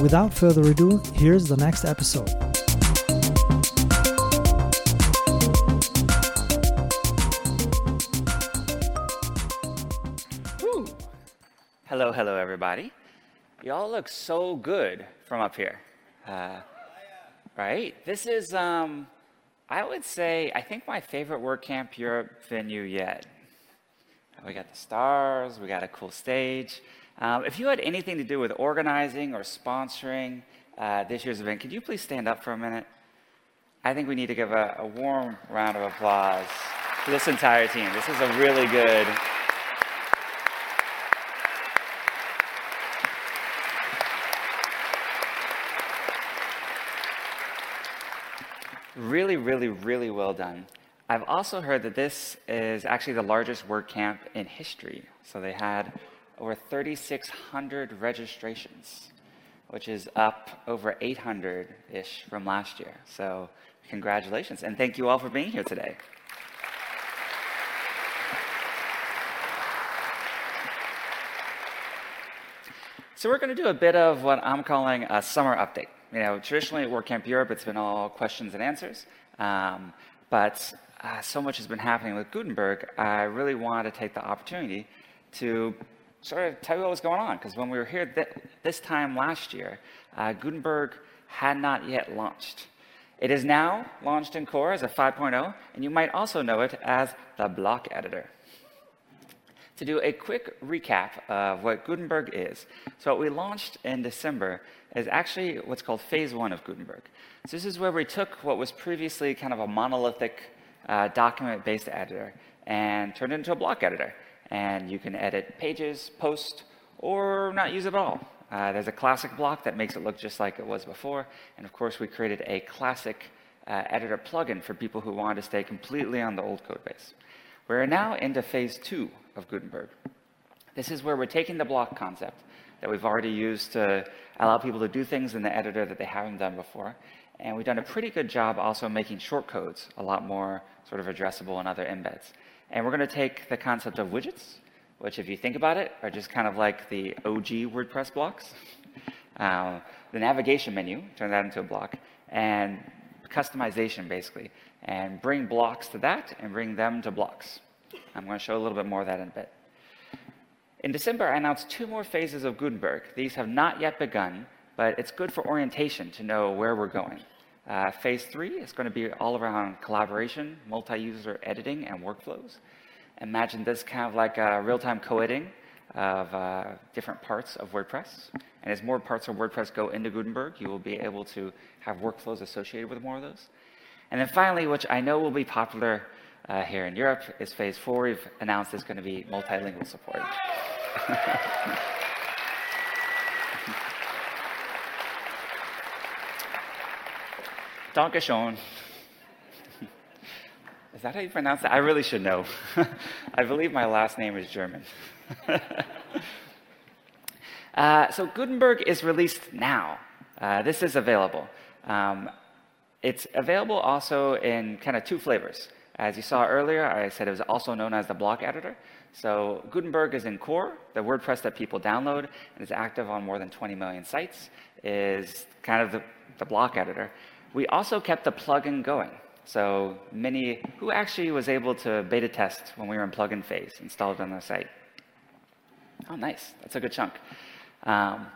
without further ado, here's the next episode. Woo. Hello, hello, everybody. Y'all look so good from up here. Uh, right? This is, um, I would say, I think my favorite WordCamp Europe venue yet. We got the stars, we got a cool stage. Um, if you had anything to do with organizing or sponsoring uh, this year's event, could you please stand up for a minute? I think we need to give a, a warm round of applause to this entire team. This is a really good. Really, really, really well done. I've also heard that this is actually the largest WordCamp in history. So they had over 3,600 registrations, which is up over 800 ish from last year. So, congratulations, and thank you all for being here today. So, we're going to do a bit of what I'm calling a summer update. You know, traditionally at WordCamp Europe, it's been all questions and answers. Um, but uh, so much has been happening with Gutenberg, I really wanted to take the opportunity to sort of tell you what was going on. Because when we were here th this time last year, uh, Gutenberg had not yet launched. It is now launched in Core as a 5.0, and you might also know it as the block editor. To do a quick recap of what Gutenberg is, so what we launched in December is actually what's called phase one of Gutenberg. So this is where we took what was previously kind of a monolithic uh, document-based editor and turned it into a block editor. And you can edit pages, post, or not use it at all. Uh, there's a classic block that makes it look just like it was before. And of course, we created a classic uh, editor plugin for people who wanted to stay completely on the old code base. We're now into phase two of Gutenberg. This is where we're taking the block concept that we've already used to allow people to do things in the editor that they haven't done before. And we've done a pretty good job also making shortcodes a lot more sort of addressable in other embeds. And we're going to take the concept of widgets, which if you think about it, are just kind of like the OG WordPress blocks. Uh, the navigation menu, turn that into a block, and customization basically, and bring blocks to that and bring them to blocks. I'm going to show a little bit more of that in a bit. In December, I announced two more phases of Gutenberg. These have not yet begun, but it's good for orientation to know where we're going. Uh, phase three is going to be all around collaboration, multi-user editing, and workflows. Imagine this kind of like a real-time co-editing of uh, different parts of WordPress. And as more parts of WordPress go into Gutenberg, you will be able to have workflows associated with more of those. And then finally, which I know will be popular uh, here in Europe, is phase four. We've announced is going to be multilingual support. Dankeschön. Is that how you pronounce it? I really should know. I believe my last name is German. uh, so Gutenberg is released now. Uh, this is available. Um, it's available also in kind of two flavors. As you saw earlier, I said it was also known as the block editor. So Gutenberg is in core, the WordPress that people download and is active on more than 20 million sites, is kind of the, the block editor. We also kept the plugin going. So many, who actually was able to beta test when we were in plugin phase, installed on the site? Oh, nice. That's a good chunk. Um,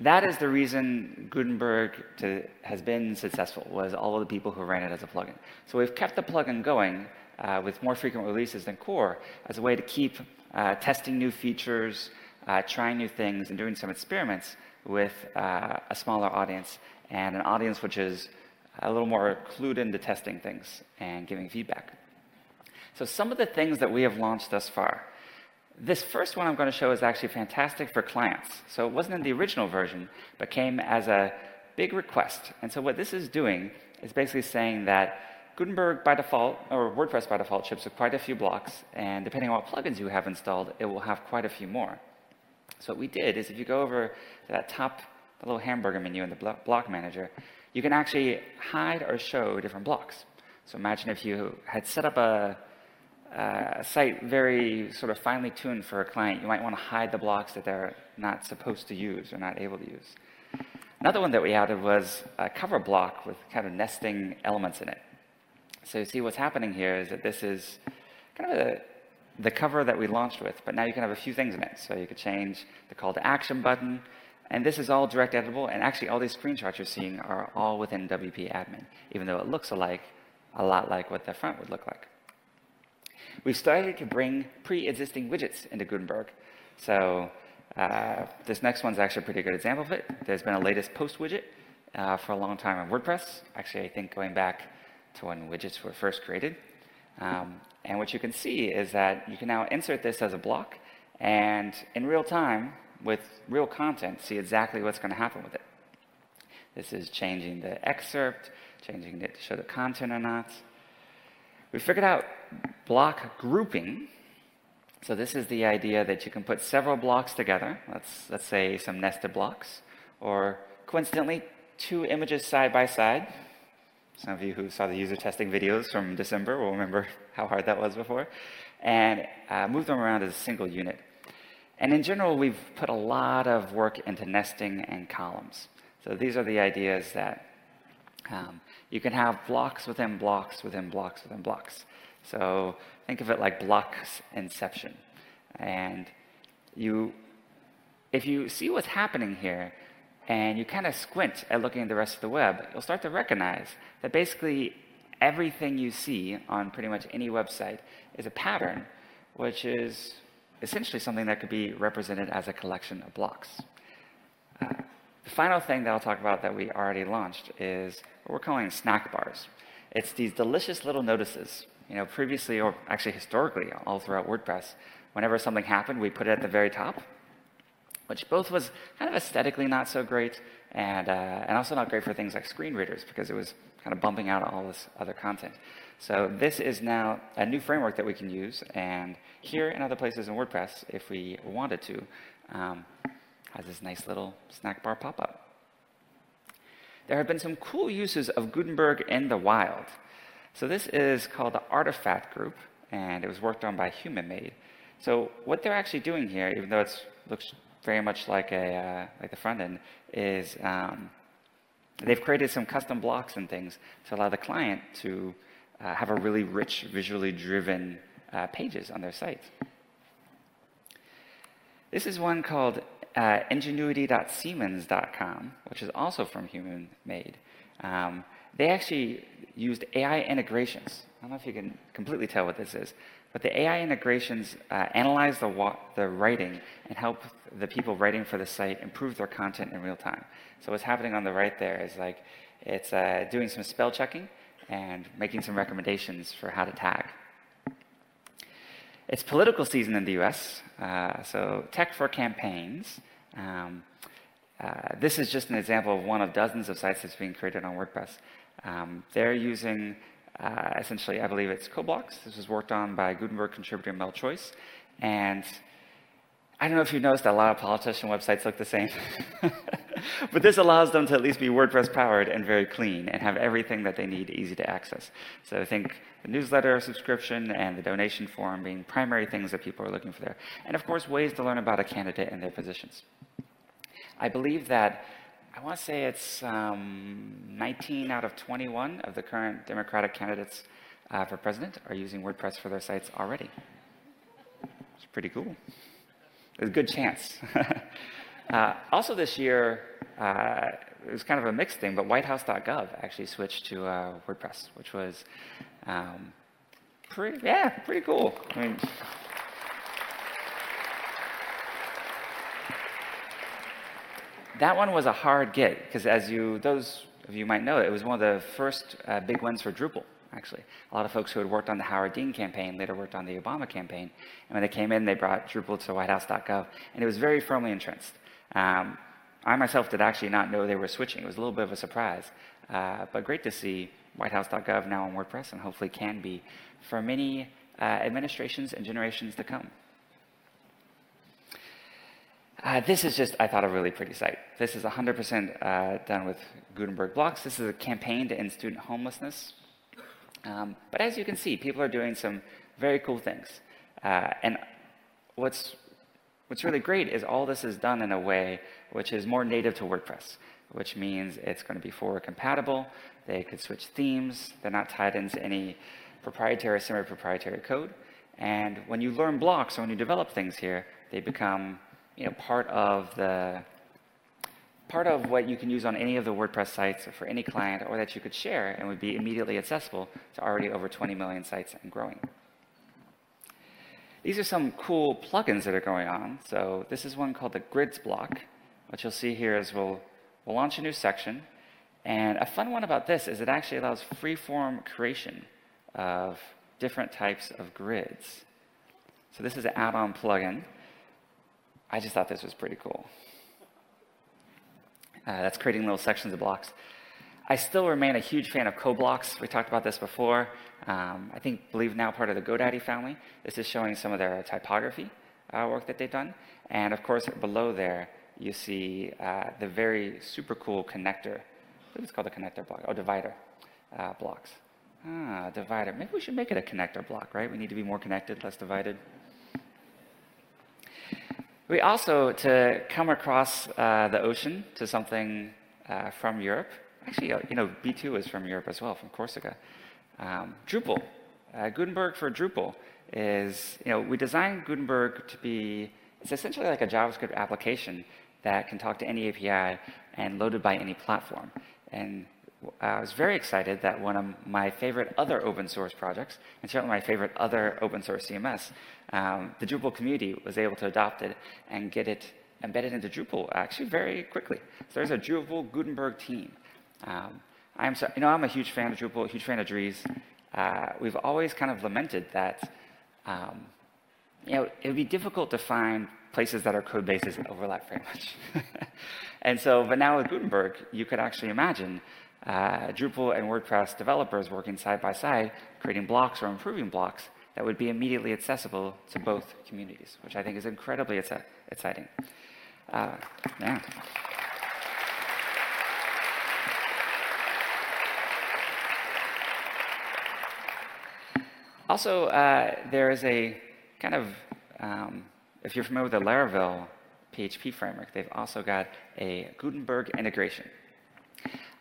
that is the reason Gutenberg to, has been successful, was all of the people who ran it as a plugin. So we've kept the plugin going uh, with more frequent releases than core as a way to keep uh, testing new features, uh, trying new things, and doing some experiments with uh, a smaller audience and an audience which is a little more clued into testing things and giving feedback. So some of the things that we have launched thus far. This first one I'm going to show is actually fantastic for clients. So it wasn't in the original version, but came as a big request. And so what this is doing is basically saying that Gutenberg by default, or WordPress by default, ships with quite a few blocks, and depending on what plugins you have installed, it will have quite a few more. So what we did is if you go over to that top little hamburger menu in the block manager, you can actually hide or show different blocks. So imagine if you had set up a, a site very sort of finely tuned for a client, you might want to hide the blocks that they're not supposed to use or not able to use. Another one that we added was a cover block with kind of nesting elements in it. So you see what's happening here is that this is kind of a, the cover that we launched with, but now you can have a few things in it. So you could change the call to action button, and this is all direct editable, and actually all these screenshots you're seeing are all within WP admin, even though it looks alike, a lot like what the front would look like. We've started to bring pre-existing widgets into Gutenberg. So uh, this next one's actually a pretty good example of it. There's been a latest post widget uh, for a long time on WordPress. Actually, I think going back to when widgets were first created. Um, and what you can see is that you can now insert this as a block, and in real time, with real content, see exactly what's going to happen with it. This is changing the excerpt, changing it to show the content or not. We figured out block grouping. So this is the idea that you can put several blocks together. Let's, let's say some nested blocks, or coincidentally, two images side by side. Some of you who saw the user testing videos from December will remember how hard that was before. And uh, move them around as a single unit. And in general, we've put a lot of work into nesting and columns. So these are the ideas that um, you can have blocks within blocks within blocks within blocks. So think of it like blocks inception. And you, if you see what's happening here, and you kind of squint at looking at the rest of the web, you'll start to recognize that basically everything you see on pretty much any website is a pattern, which is essentially something that could be represented as a collection of blocks. Uh, the final thing that I'll talk about that we already launched is what we're calling snack bars. It's these delicious little notices. You know, previously, or actually historically, all throughout WordPress, whenever something happened, we put it at the very top, which both was kind of aesthetically not so great, and, uh, and also not great for things like screen readers because it was kind of bumping out all this other content. So this is now a new framework that we can use, and here and other places in WordPress, if we wanted to, um, has this nice little snack bar pop-up. There have been some cool uses of Gutenberg in the wild. So this is called the Artifact Group, and it was worked on by HumanMade. So what they're actually doing here, even though it looks very much like a uh, like the front end, is um, they've created some custom blocks and things to allow the client to uh, have a really rich, visually driven uh, pages on their site. This is one called uh, ingenuity.siemens.com, which is also from Human Made. Um, they actually used AI integrations. I don't know if you can completely tell what this is, but the AI integrations uh, analyze the, wa- the writing and help the people writing for the site improve their content in real time. So what's happening on the right there is like it's uh, doing some spell checking and making some recommendations for how to tag. It's political season in the US, uh, so Tech for Campaigns. Um, uh, this is just an example of one of dozens of sites that's being created on WordPress. Um, they're using uh, essentially, I believe it's CoBlocks. This was worked on by Gutenberg contributor Mel Choyce. And I don't know if you've noticed that a lot of politician websites look the same. but this allows them to at least be WordPress powered and very clean and have everything that they need easy to access. So I think the newsletter subscription and the donation form being primary things that people are looking for there. And of course, ways to learn about a candidate and their positions. I believe that I want to say it's um, 19 out of 21 of the current Democratic candidates uh, for president are using WordPress for their sites already. It's pretty cool. There's a good chance. uh, also, this year, uh, it was kind of a mixed thing, but whitehouse.gov actually switched to uh, WordPress, which was um, pretty, yeah, pretty cool. I mean, that one was a hard get because as you, those of you might know, it was one of the first uh, big wins for Drupal, actually. A lot of folks who had worked on the Howard Dean campaign later worked on the Obama campaign. And when they came in, they brought Drupal to whitehouse.gov, and it was very firmly entrenched. Um, I myself did actually not know they were switching. It was a little bit of a surprise. Uh, but great to see whitehouse.gov now on WordPress and hopefully can be for many uh, administrations and generations to come. Uh, this is just, I thought, a really pretty site. This is 100% uh, done with Gutenberg blocks. This is a campaign to end student homelessness. Um, but as you can see, people are doing some very cool things. Uh, and what's, what's really great is all this is done in a way which is more native to WordPress, which means it's going to be forward compatible. They could switch themes. They're not tied into any proprietary or semi-proprietary code. And when you learn blocks or when you develop things here, they become you know, part of the part of what you can use on any of the WordPress sites or for any client or that you could share and would be immediately accessible to already over 20 million sites and growing. These are some cool plugins that are going on. So this is one called the Grids block. What you'll see here is we'll, we'll launch a new section. And a fun one about this is it actually allows free-form creation of different types of grids. So this is an add-on plugin. I just thought this was pretty cool. Uh, that's creating little sections of blocks. I still remain a huge fan of CoBlocks. We talked about this before. Um, I think, believe now part of the GoDaddy family. This is showing some of their typography uh, work that they've done. And of course, below there, you see uh, the very super cool connector. I believe it's called the connector block. Oh, divider uh, blocks. Ah, divider. Maybe we should make it a connector block, right? We need to be more connected, less divided. We also, to come across uh, the ocean to something uh, from Europe. Actually, uh, you know, B2 is from Europe as well, from Corsica. Um, Drupal, uh, Gutenberg for Drupal is, you know, we designed Gutenberg to be, it's essentially like a JavaScript application that can talk to any API and loaded by any platform. And I was very excited that one of my favorite other open source projects, and certainly my favorite other open source CMS, um, the Drupal community was able to adopt it and get it embedded into Drupal actually very quickly. So there's a Drupal Gutenberg team. Um, I'm you know, I'm a huge fan of Drupal, huge fan of Dries. Uh, we've always kind of lamented that, um, you know, it would be difficult to find places that our code bases overlap very much. and so, but now with Gutenberg, you could actually imagine uh, Drupal and WordPress developers working side by side, creating blocks or improving blocks that would be immediately accessible to both communities, which I think is incredibly exciting. Uh, yeah. Also, uh, there is a kind of, um, if you're familiar with the Laravel PHP framework, they've also got a Gutenberg integration.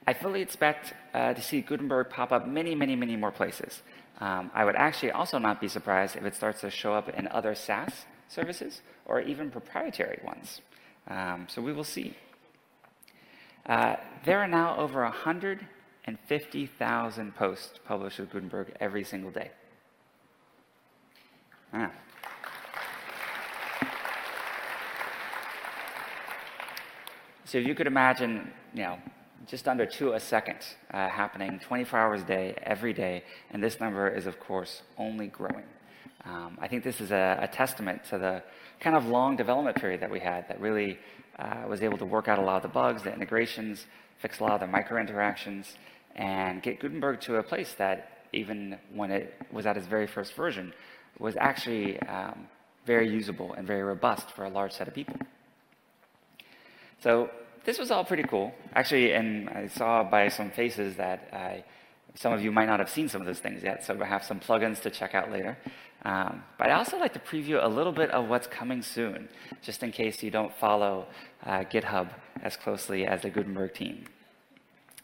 I fully expect uh, to see Gutenberg pop up many, many, many more places. Um, I would actually also not be surprised if it starts to show up in other SaaS services or even proprietary ones. Um, so we will see. Uh, there are now over 150,000 posts published with Gutenberg every single day. Ah. So if you could imagine, you know, just under two a second uh, happening 24 hours a day, every day, and this number is, of course, only growing. Um, I think this is a, a, testament to the kind of long development period that we had that really uh, was able to work out a lot of the bugs, the integrations, fix a lot of the micro interactions, and get Gutenberg to a place that even when it was at its very first version, was actually um, very usable and very robust for a large set of people. So this was all pretty cool. Actually, and I saw by some faces that I, some of you might not have seen some of those things yet, so I have some plugins to check out later. Um, but I also like to preview a little bit of what's coming soon, just in case you don't follow uh, GitHub as closely as the Gutenberg team.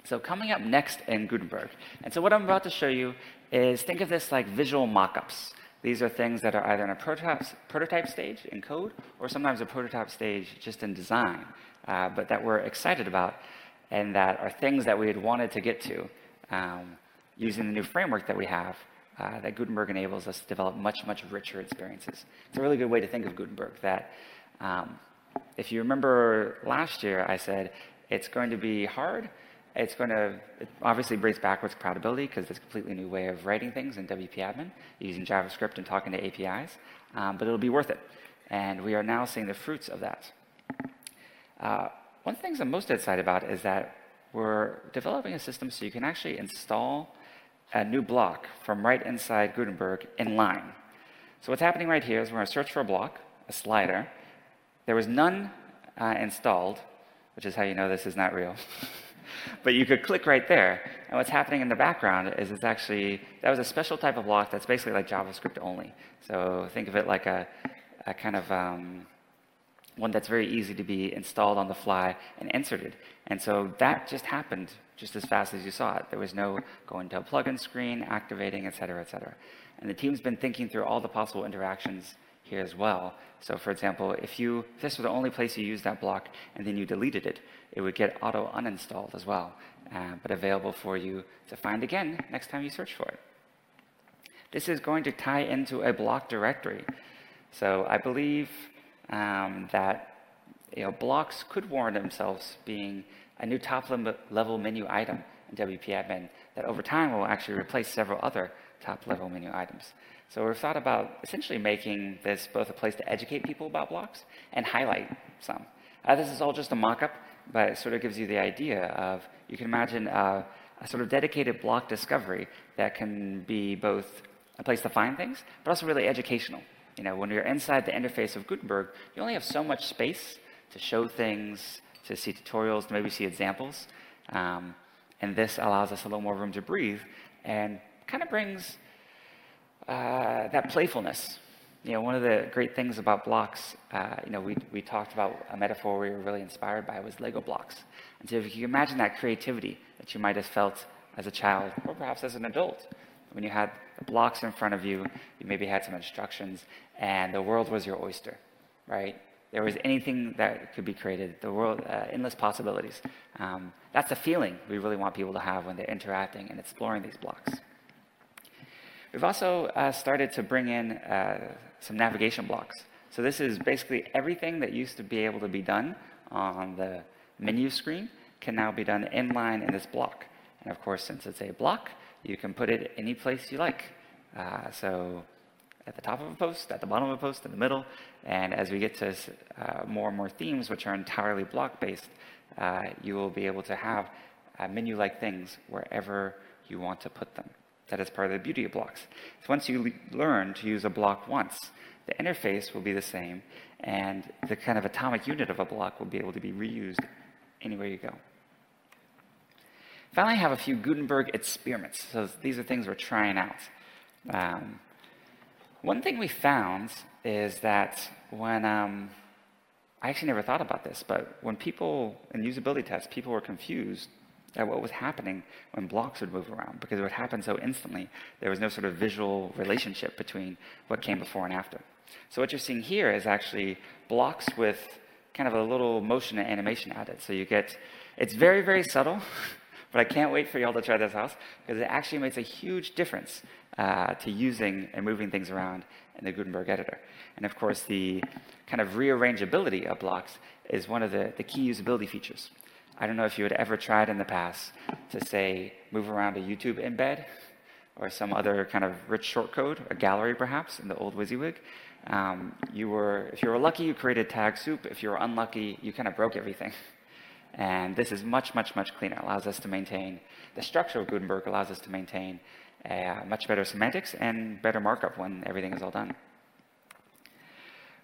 So coming up next in Gutenberg, and so what I'm about to show you is think of this like visual mockups. These are things that are either in a prototype, prototype stage in code or sometimes a prototype stage just in design, uh, but that we're excited about and that are things that we had wanted to get to um, using the new framework that we have uh, that Gutenberg enables us to develop much, much richer experiences. It's a really good way to think of Gutenberg that um, if you remember last year, I said it's going to be hard it's going to it obviously brings backwards compatibility because it's a completely new way of writing things in WP admin using JavaScript and talking to APIs, um, but it'll be worth it. And we are now seeing the fruits of that. Uh, one of the things I'm most excited about is that we're developing a system so you can actually install a new block from right inside Gutenberg in line. So what's happening right here is we're going to search for a block, a slider. There was none uh, installed, which is how you know this is not real. but you could click right there. And what's happening in the background is it's actually, that was a special type of block that's basically like JavaScript only. So think of it like a, a kind of um, one that's very easy to be installed on the fly and inserted. And so that just happened just as fast as you saw it. There was no going to a plugin screen, activating, et cetera, et cetera. And the team's been thinking through all the possible interactions here as well. So for example, if, you, if this were the only place you used that block and then you deleted it, it would get auto uninstalled as well, uh, but available for you to find again next time you search for it. This is going to tie into a block directory. So I believe um, that you know, blocks could warrant themselves being a new top level menu item in WP admin that over time will actually replace several other top level menu items. So we've thought about essentially making this both a place to educate people about blocks and highlight some. Uh, this is all just a mock-up, but it sort of gives you the idea of, you can imagine uh, a sort of dedicated block discovery that can be both a place to find things, but also really educational. You know, when you're inside the interface of Gutenberg, you only have so much space to show things, to see tutorials, to maybe see examples. Um, and this allows us a little more room to breathe and kind of brings uh, that playfulness you know, one of the great things about blocks, uh, you know, we, we talked about a metaphor we were really inspired by was Lego blocks. And so if you imagine that creativity that you might have felt as a child, or perhaps as an adult, when you had the blocks in front of you, you maybe had some instructions, and the world was your oyster, right? There was anything that could be created, the world, uh, endless possibilities. Um, that's a feeling we really want people to have when they're interacting and exploring these blocks. We've also uh, started to bring in uh, some navigation blocks. So this is basically everything that used to be able to be done on the menu screen can now be done inline in this block. And of course, since it's a block, you can put it any place you like. Uh, so at the top of a post, at the bottom of a post, in the middle, and as we get to uh, more and more themes, which are entirely block-based, uh, you will be able to have uh, menu-like things wherever you want to put them. That is part of the beauty of blocks. So once you le- learn to use a block once, the interface will be the same, and the kind of atomic unit of a block will be able to be reused anywhere you go. Finally, I have a few Gutenberg experiments. So these are things we're trying out. Um, one thing we found is that when um, I actually never thought about this, but when people in usability tests, people were confused at what was happening when blocks would move around because it would happen so instantly. There was no sort of visual relationship between what came before and after. So what you're seeing here is actually blocks with kind of a little motion and animation added. So you get, it's very, very subtle, but I can't wait for y'all to try this out because it actually makes a huge difference uh, to using and moving things around in the Gutenberg editor. And of course, the kind of rearrangeability of blocks is one of the, the key usability features. I don't know if you had ever tried in the past to say, move around a YouTube embed or some other kind of rich shortcode, a gallery perhaps, in the old WYSIWYG. Um, you were, if you were lucky, you created tag soup. If you were unlucky, you kind of broke everything. And this is much, much, much cleaner. It allows us to maintain, the structure of Gutenberg allows us to maintain uh, much better semantics and better markup when everything is all done.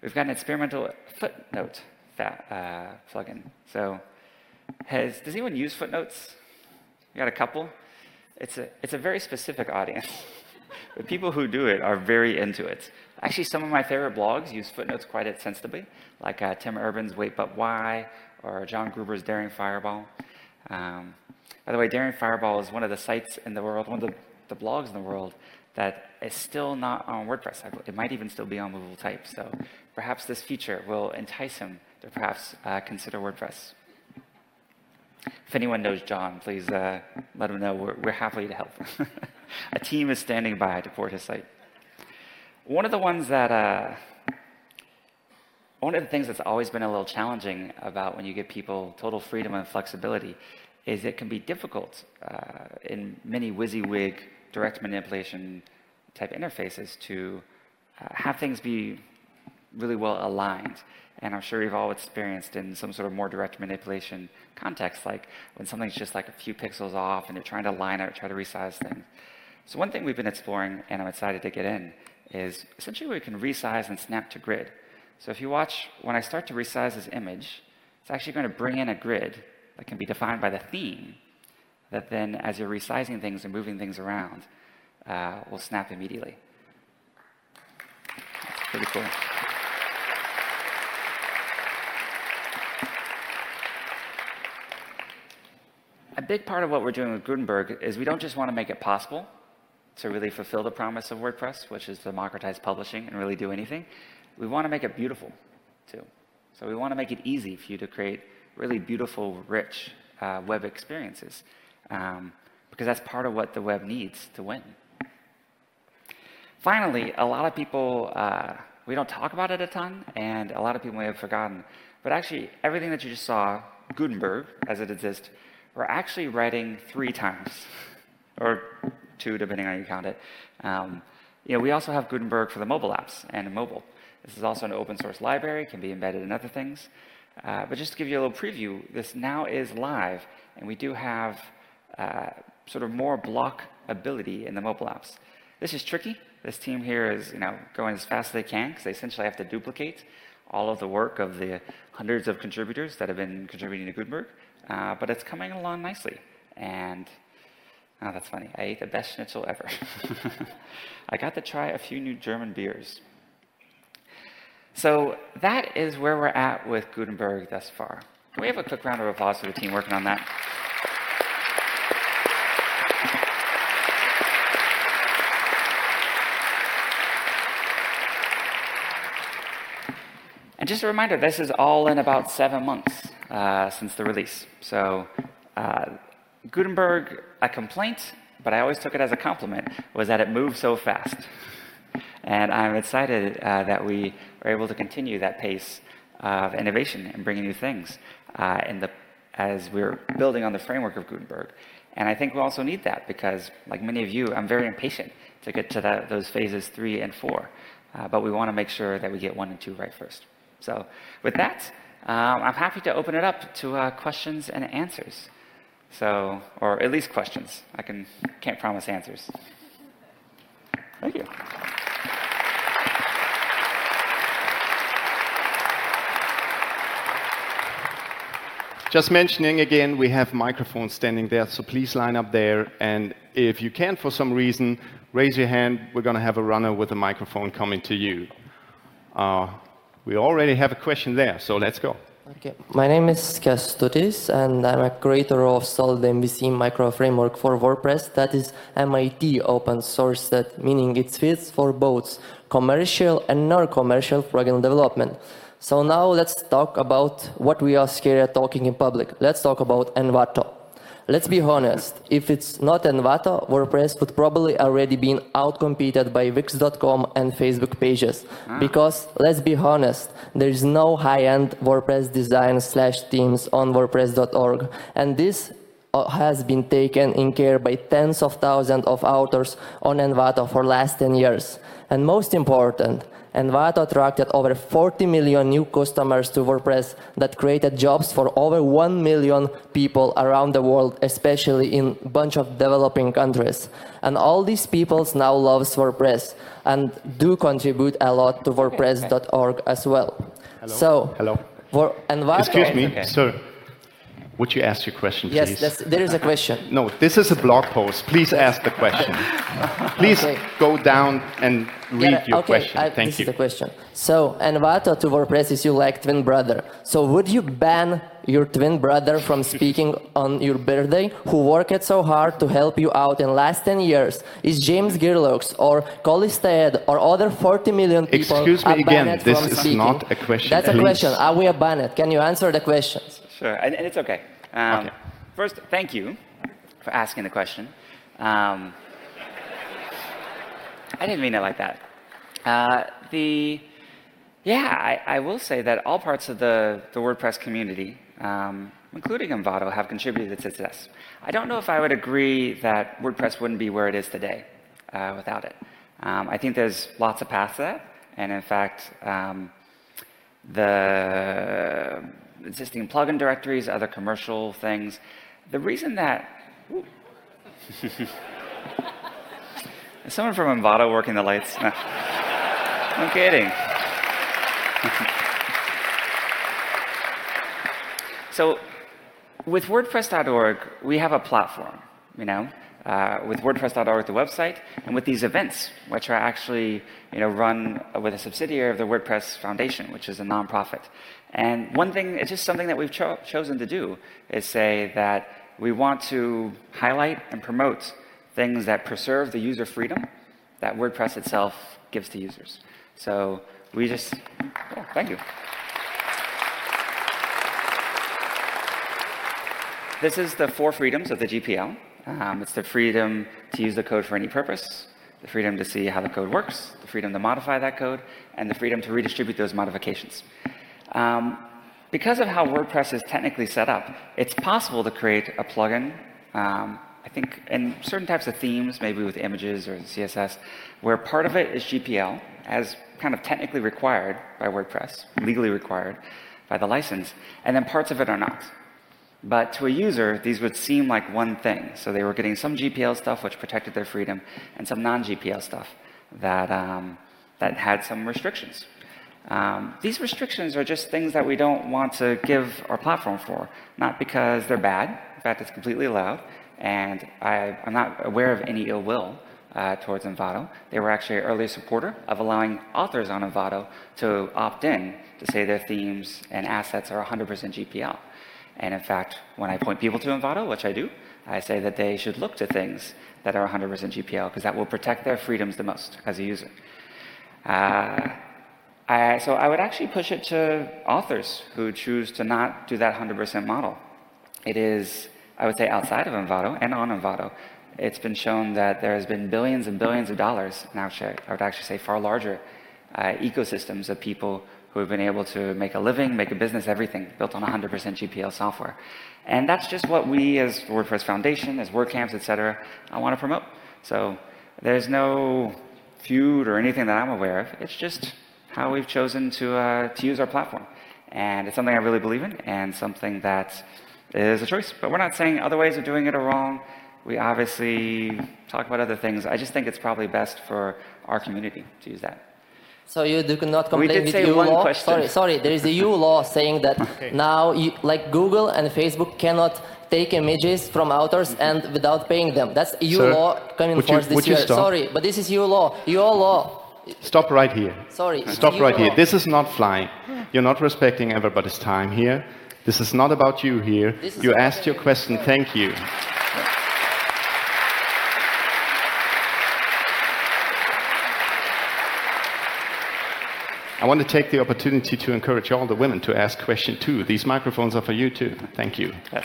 We've got an experimental footnote uh, plugin. So has, does anyone use footnotes? You got a couple? It's a, it's a very specific audience. the people who do it are very into it. Actually, some of my favorite blogs use footnotes quite extensively, like uh, Tim Urban's Wait But Why or John Gruber's Daring Fireball. Um, by the way, Daring Fireball is one of the sites in the world, one of the, the blogs in the world that is still not on WordPress. It might even still be on movable type. So perhaps this feature will entice him to perhaps uh, consider WordPress. If anyone knows John, please uh, let him know we're, we're happy to help. a team is standing by to port his site. One of the ones that, uh, one of the things that's always been a little challenging about when you give people total freedom and flexibility is it can be difficult uh, in many WYSIWYG direct manipulation type interfaces to uh, have things be really well aligned. And I'm sure you've all experienced in some sort of more direct manipulation context, like when something's just like a few pixels off and you're trying to line it, try to resize things. So one thing we've been exploring, and I'm excited to get in, is essentially we can resize and snap to grid. So if you watch, when I start to resize this image, it's actually going to bring in a grid that can be defined by the theme that then, as you're resizing things and moving things around, uh, will snap immediately. That's pretty cool. Big part of what we're doing with Gutenberg is we don't just want to make it possible to really fulfill the promise of WordPress, which is democratize publishing and really do anything. We want to make it beautiful too. So we want to make it easy for you to create really beautiful, rich uh, web experiences um, because that's part of what the web needs to win. Finally, a lot of people, uh, we don't talk about it a ton, and a lot of people may have forgotten, but actually, everything that you just saw, Gutenberg, as it exists, we're actually writing three times, or two, depending on how you count it. Um, you know, we also have Gutenberg for the mobile apps and mobile. This is also an open source library, can be embedded in other things. Uh, but just to give you a little preview, this now is live, and we do have uh, sort of more block ability in the mobile apps. This is tricky. This team here is, you know, going as fast as they can because they essentially have to duplicate all of the work of the hundreds of contributors that have been contributing to Gutenberg. Uh, but it's coming along nicely. And oh, that's funny. I ate the best schnitzel ever. I got to try a few new German beers. So that is where we're at with Gutenberg thus far. Can we have a quick round of applause for the team working on that? And just a reminder, this is all in about seven months uh, since the release. So uh, Gutenberg, a complaint, but I always took it as a compliment, was that it moved so fast. And I'm excited uh, that we are able to continue that pace of innovation and bringing new things uh, in the, as we're building on the framework of Gutenberg. And I think we also need that because, like many of you, I'm very impatient to get to those phases three and four. Uh, but we want to make sure that we get one and two right first. So with that, um, I'm happy to open it up to uh, questions and answers. So, or at least questions. I can, can't promise answers. Thank you. Just mentioning again, we have microphones standing there, so please line up there. And if you can, for some reason, raise your hand. We're going to have a runner with a microphone coming to you. Uh, we already have a question there, so let's go. Okay. My name is Kestutis, and I'm a creator of Solid MVC micro framework for WordPress that is MIT open source, that meaning it fits for both commercial and non-commercial plugin development. So now let's talk about what we are scared of talking in public. Let's talk about Envato. Let's be honest, if it's not Envato, WordPress would probably already been outcompeted by Wix.com and Facebook pages. Because, let's be honest, there's no high-end WordPress design slash themes on WordPress.org. And this uh, has been taken in care by tens of thousands of authors on Envato for last 10 years. And most important, Envato attracted over 40 million new customers to WordPress that created jobs for over 1 million people around the world, especially in a bunch of developing countries. And all these peoples now love WordPress and do contribute a lot to WordPress.org as well. Hello? So, Hello? for Envato, Excuse me, Okay. sir. Would you ask your question, yes, please? that's, there is a question. No, this is a blog post. Please ask the question. Please Okay. go down and read Yeah, your okay, question. I- Thank this you. is the question. So, Envato to WordPress is you like twin brother. So, would you ban your twin brother from speaking on your birthday, who worked so hard to help you out in last 10 years? Is James Girlox or Collis Ta'eed or other 40 million people Excuse me again, this is speaking? not a question, That's a question. Are we a banned? Can you answer the questions? Sure, and, and it's okay. Um, Okay. First, thank you for asking the question. Um, I didn't mean it like that. Uh, the yeah, I, I will say that all parts of the, the WordPress community, um, including Envato, have contributed to success. I don't know if I would agree that WordPress wouldn't be where it is today uh, without it. Um, I think there's lots of paths to that, and in fact, um, the existing plugin directories, other commercial things. The reason that is someone from Envato working the lights? No. I'm kidding. so, with WordPress.org, we have a platform, you know, uh, with WordPress.org, the website, and with these events, which are actually, you know, run with a subsidiary of the WordPress Foundation, which is a nonprofit. And one thing, it's just something that we've cho- chosen to do, is say that we want to highlight and promote things that preserve the user freedom that WordPress itself gives to users. So we just, yeah, thank you. This is the four freedoms of the GPL. Um, it's the freedom to use the code for any purpose, the freedom to see how the code works, the freedom to modify that code, and the freedom to redistribute those modifications. Um, because of how WordPress is technically set up, it's possible to create a plugin, um, I think, in certain types of themes, maybe with images or CSS, where part of it is GPL, as kind of technically required by WordPress, legally required by the license, and then parts of it are not. But to a user, these would seem like one thing. So they were getting some GPL stuff which protected their freedom, and some non-GPL stuff that, um, that had some restrictions. Um, these restrictions are just things that we don't want to give our platform for, not because they're bad. In fact, it's completely allowed, and I, I'm not aware of any ill will uh, towards Envato. They were actually an early supporter of allowing authors on Envato to opt in to say their themes and assets are 100% GPL. And in fact, when I point people to Envato, which I do, I say that they should look to things that are 100% GPL because that will protect their freedoms the most as a user. Uh, I, so I would actually push it to authors who choose to not do that 100% model. It is, I would say, outside of Envato and on Envato, it's been shown that there has been billions and billions of dollars, actually, I would actually say far larger uh, ecosystems of people who have been able to make a living, make a business, everything built on 100% GPL software. And that's just what we as WordPress Foundation, as WordCamps, et cetera, I want to promote. So there's no feud or anything that I'm aware of. It's just how we've chosen to, uh, to use our platform. And it's something I really believe in and something that is a choice. But we're not saying other ways of doing it are wrong. We obviously talk about other things. I just think it's probably best for our community to use that. So you do not We complain with EU law? question. Sorry, sorry. There is a EU law saying that now, you, like Google and Facebook, cannot take images from authors and without paying them. That's EU Sir, law coming would you- force this would you year. stop? Sorry, but this is EU law. EU law. Stop right here. Sorry. it's Stop EU right here. This is not flying. You're not respecting everybody's time here. This is not about you here. You asked your question. Thank you. I want to take the opportunity to encourage all the women to ask questions too. These microphones are for you too. Thank you. Yes.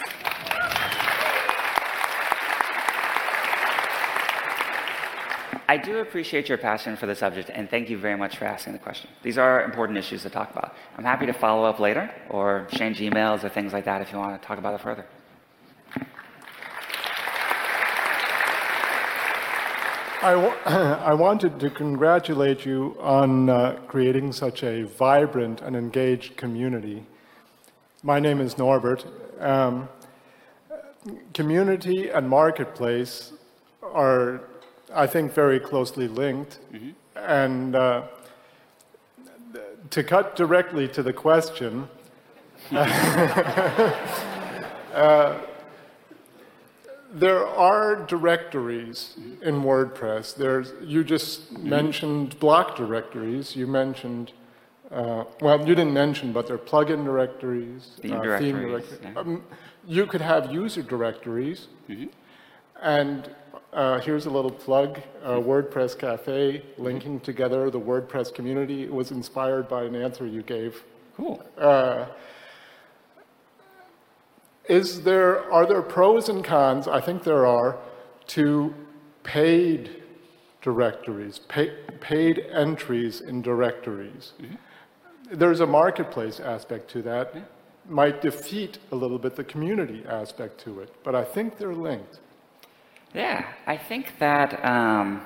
I do appreciate your passion for the subject, and thank you very much for asking the question. These are important issues to talk about. I'm happy to follow up later or exchange emails or things like that if you want to talk about it further. I, I wanted to congratulate you on uh, creating such a vibrant and engaged community. My name is Norbert. Um, community and marketplace are, I think, very closely linked. And uh, to cut directly to the question, There are directories in WordPress. There's, you just mentioned block directories. You mentioned, uh, well, you didn't mention, but they're plugin directories, Theme uh, directories, directories. yeah. Um, you could have user directories. And uh, here's a little plug uh, WordPress Cafe, linking together the WordPress community. It was inspired by an answer you gave Cool. Is there, are there pros and cons, I think there are, to paid directories, pay, paid entries in directories? There's a marketplace aspect to that. Might defeat a little bit the community aspect to it, but I think they're linked. Yeah, I think that, um,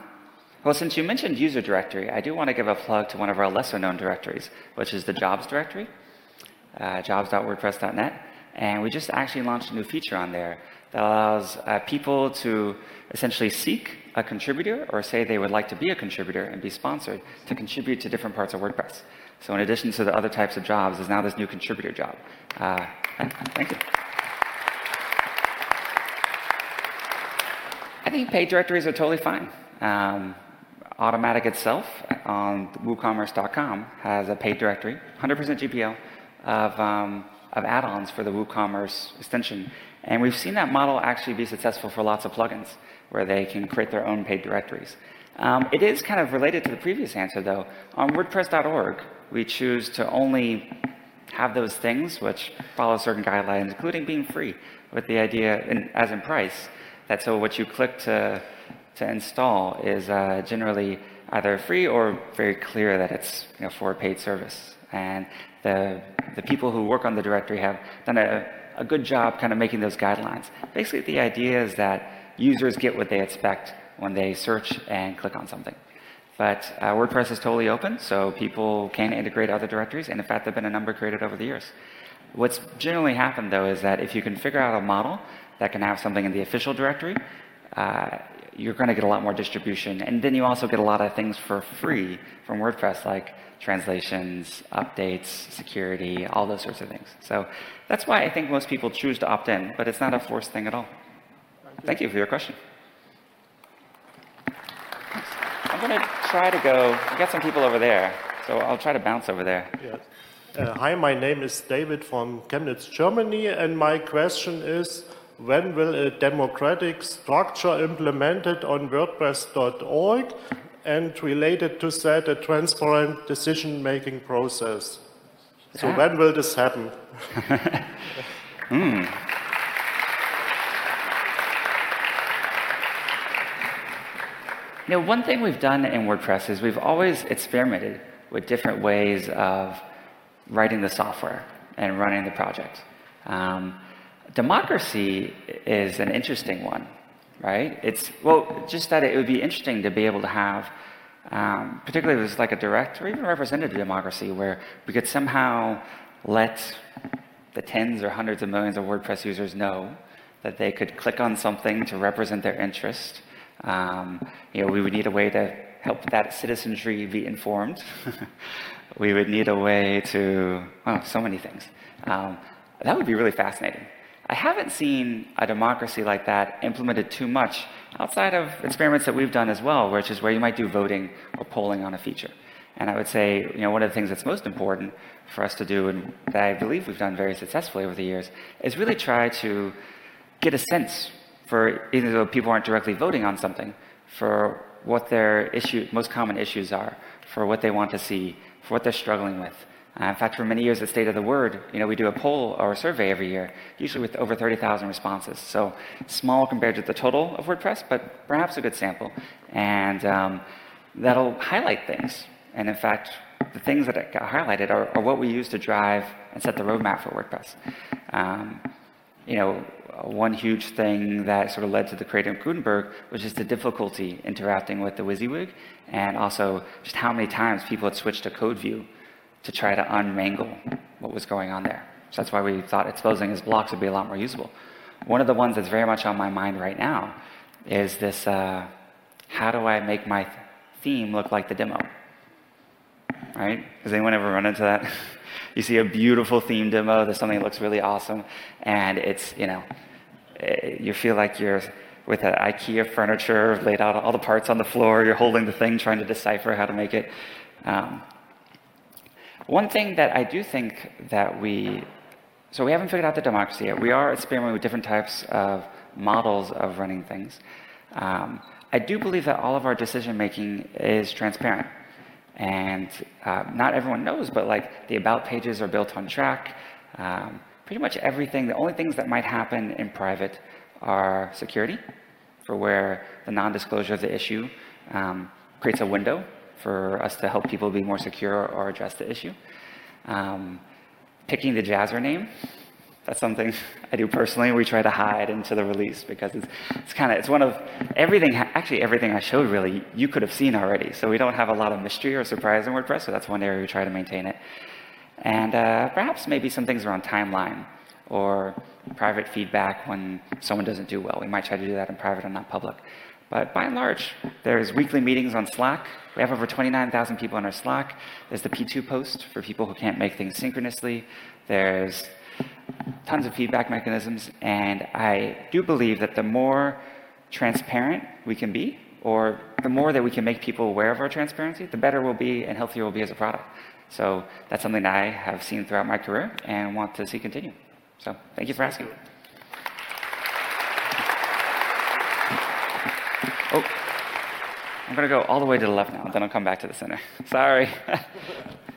well, since you mentioned user directory, I do want to give a plug to one of our lesser known directories, which is the jobs directory, uh, jobs.wordpress.net. And we just actually launched a new feature on there that allows uh, people to essentially seek a contributor or say they would like to be a contributor and be sponsored to contribute to different parts of WordPress. So in addition to the other types of jobs, there's now this new contributor job. Uh, thank you. I think paid directories are totally fine. Um, Automattic itself on WooCommerce.com has a paid directory, 100% GPL, of, um, of add-ons for the WooCommerce extension. And we've seen that model actually be successful for lots of plugins, where they can create their own paid directories. Um, it is kind of related to the previous answer, though. On WordPress.org, we choose to only have those things which follow certain guidelines, including being free, with the idea, in, as in price, that so what you click to, to install is uh, generally either free or very clear that it's you know, for a paid service. And the, the people who work on the directory have done a, a good job kind of making those guidelines. Basically, the idea is that users get what they expect when they search and click on something. But uh, WordPress is totally open, so people can integrate other directories, and in fact, there have been a number created over the years. What's generally happened, though, is that if you can figure out a model that can have something in the official directory, uh, you're going to get a lot more distribution. And then you also get a lot of things for free from WordPress, like translations, updates, security, all those sorts of things. So that's why I think most people choose to opt in, but it's not a forced thing at all. Thank you for your question. I'm going to try to go. We got some people over there, so I'll try to bounce over there. Uh, hi, my name is David from Chemnitz, Germany, and my question is when will a democratic structure implemented on WordPress.org and related to that a transparent decision making process? So, Yeah. when will this happen? Hmm. You know, one thing we've done in WordPress is we've always experimented with different ways of writing the software and running the project. Um, democracy is an interesting one, right? It's, well, just that it would be interesting to be able to have, um, particularly if it was like a direct or even representative democracy, where we could somehow let the tens or hundreds of millions of WordPress users know that they could click on something to represent their interest. Um, you know, we would need a way to help that citizenry be informed. we would need a way to, oh, so many things. Um, that would be really fascinating. I haven't seen a democracy like that implemented too much outside of experiments that we've done as well, which is where you might do voting or polling on a feature. And I would say, you know, one of the things that's most important for us to do, and that I believe we've done very successfully over the years, is really try to get a sense for, even though people aren't directly voting on something, for what their issue, most common issues are, for what they want to see, for what they're struggling with. Uh, in fact, for many years at State of the Word, you know, we do a poll or a survey every year, usually with over 30,000 responses. So small compared to the total of WordPress, but perhaps a good sample. And um, that'll highlight things. And in fact, the things that got highlighted are, are what we use to drive and set the roadmap for WordPress. Um, you know, one huge thing that sort of led to the creation of Gutenberg was just the difficulty interacting with the WYSIWYG, and also just how many times people had switched to code view to try to unmangle what was going on there. So that's why we thought exposing as blocks would be a lot more usable. One of the ones that's very much on my mind right now is this: uh, how do I make my theme look like the demo? Right? Has anyone ever run into that? you see a beautiful theme demo, there's something that looks really awesome, and it's, you know, eh, you feel like you're with an IKEA furniture, laid out all the parts on the floor, you're holding the thing, trying to decipher how to make it. Um, one thing that I do think that we, so we haven't figured out the democracy yet. We are experimenting with different types of models of running things. Um, I do believe that all of our decision making is transparent. And uh, not everyone knows, but like the about pages are built on Trac. Um, pretty much everything, the only things that might happen in private are security, for where the non disclosure of the issue um, creates a window for us to help people be more secure or address the issue. Um, picking the Jazzer name, that's something I do personally. We try to hide into the release because it's, it's kind of, it's one of everything, actually everything I showed really, you could have seen already. So we don't have a lot of mystery or surprise in WordPress, so that's one area we try to maintain it. And uh, perhaps maybe some things around timeline or private feedback when someone doesn't do well. We might try to do that in private and not public. But by and large, there's weekly meetings on Slack. We have over 29,000 people on our Slack. There's the P2 post for people who can't make things synchronously. There's tons of feedback mechanisms. And I do believe that the more transparent we can be, or the more that we can make people aware of our transparency, the better we'll be and healthier we'll be as a product. So that's something that I have seen throughout my career and want to see continue. So thank you for asking. I'm going to go all the way to the left now, then I'll come back to the center. Sorry.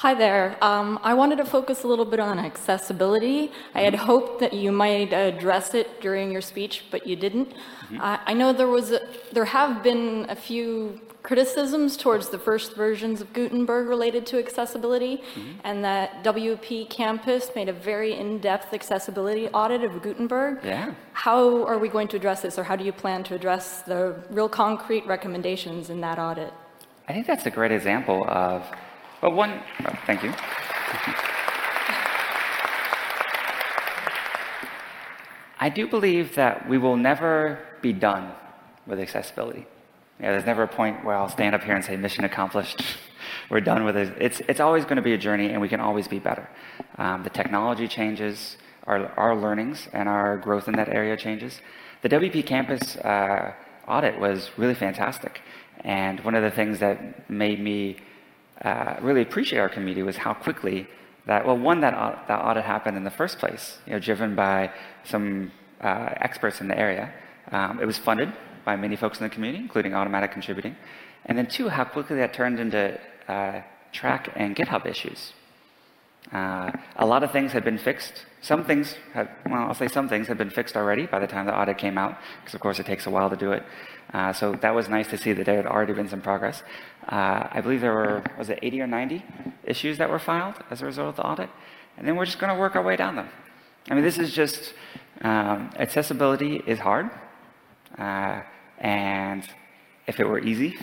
Hi there. Um, I wanted to focus a little bit on accessibility. I had hoped that you might address it during your speech, but you didn't. Mhm. I I know there was a, there have been a few criticisms towards the first versions of Gutenberg related to accessibility, and that WP Campus made a very in-depth accessibility audit of Gutenberg. Yeah. How are we going to address this, or how do you plan to address the real concrete recommendations in that audit? I think that's a great example of, well, one, oh, thank you. I do believe that we will never be done with accessibility. Yeah, there's never a point where I'll stand up here and say, mission accomplished. We're done with it. It's, it's always going to be a journey, and we can always be better. Um, the technology changes, our, our learnings and our growth in that area changes. The WP Campus uh, audit was really fantastic. And one of the things that made me uh, really appreciate our community was how quickly that, well, one, that, that audit happened in the first place, you know, driven by some uh, experts in the area. Um, it was funded by many folks in the community, including Automattic contributing. And then two, how quickly that turned into uh, Trac and GitHub issues. Uh, a lot of things had been fixed. Some things, had, well, I'll say some things had been fixed already by the time the audit came out, because of course it takes a while to do it. Uh, so that was nice to see that there had already been some progress. Uh, I believe there were, was it 80 or 90 issues that were filed as a result of the audit? And then we're just going to work our way down them. I mean, this is just, um, accessibility is hard. Uh, and if it were easy,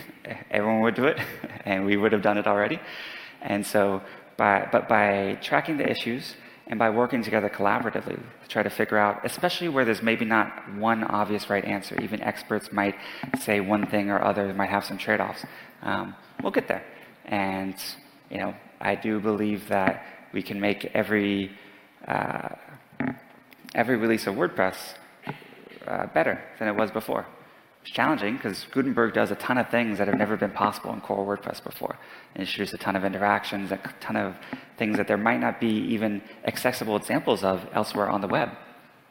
everyone would do it, and we would have done it already. And so, by, but by tracking the issues and by working together collaboratively to try to figure out, especially where there's maybe not one obvious right answer, even experts might say one thing or others might have some trade-offs. Um, we'll get there. And, you know, I do believe that we can make every, uh, every release of WordPress uh, better than it was before. It's challenging because Gutenberg does a ton of things that have never been possible in core WordPress before. It introduced a ton of interactions, a ton of things that there might not be even accessible examples of elsewhere on the web.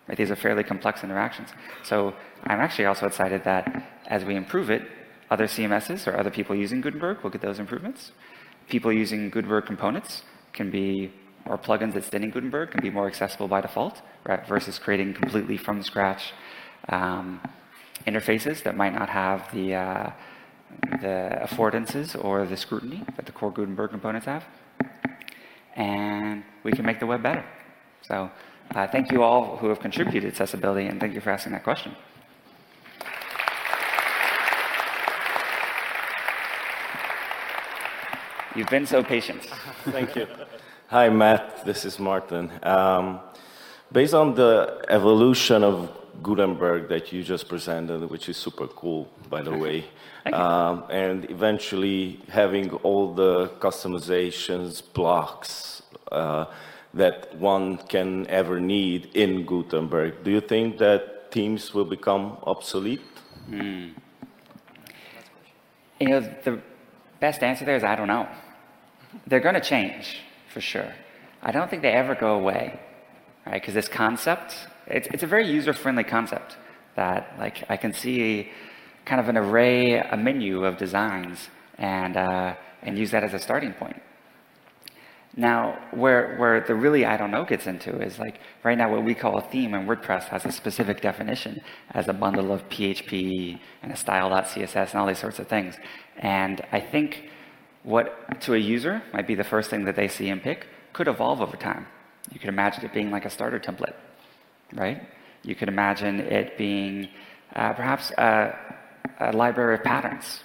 Right? These are fairly complex interactions. So I'm actually also excited that as we improve it, other CMSs or other people using Gutenberg will get those improvements. People using Gutenberg components can be, or plugins that sit in Gutenberg can be more accessible by default, right, versus creating completely from scratch um, interfaces that might not have the, uh, the affordances or the scrutiny that the core Gutenberg components have. And we can make the web better. So uh, thank you all who have contributed to accessibility, and thank you for asking that question. You've been so patient. Thank you. Hi, Matt. This is Martin. Um, based on the evolution of Gutenberg that you just presented, which is super cool, by the way. Um, and eventually having all the customizations, blocks uh, that one can ever need in Gutenberg. Do you think that themes will become obsolete? Hmm. You know, the best answer there is I don't know. They're going to change, for sure. I don't think they ever go away, right? Because this concept it's, it's a very user-friendly concept that like I can see kind of an array, a menu of designs and, uh, and use that as a starting point. Now, where, where the really I don't know gets into is like right now what we call a theme in WordPress has a specific definition as a bundle of PHP and a style.css and all these sorts of things. And I think what to a user might be the first thing that they see and pick could evolve over time. You could imagine it being like a starter template right? You could imagine it being uh, perhaps a, a, library of patterns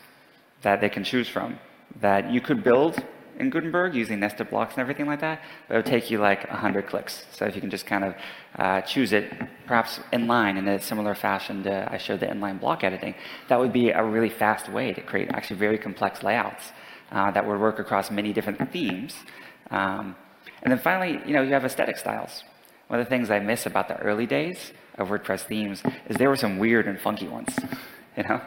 that they can choose from that you could build in Gutenberg using nested blocks and everything like that, but it would take you like 100 clicks. So if you can just kind of uh, choose it, perhaps inline in a similar fashion to I showed the inline block editing, that would be a really fast way to create actually very complex layouts uh, that would work across many different themes. Um, and then finally, you know, you have aesthetic styles. One of the things I miss about the early days of WordPress themes is there were some weird and funky ones. You know,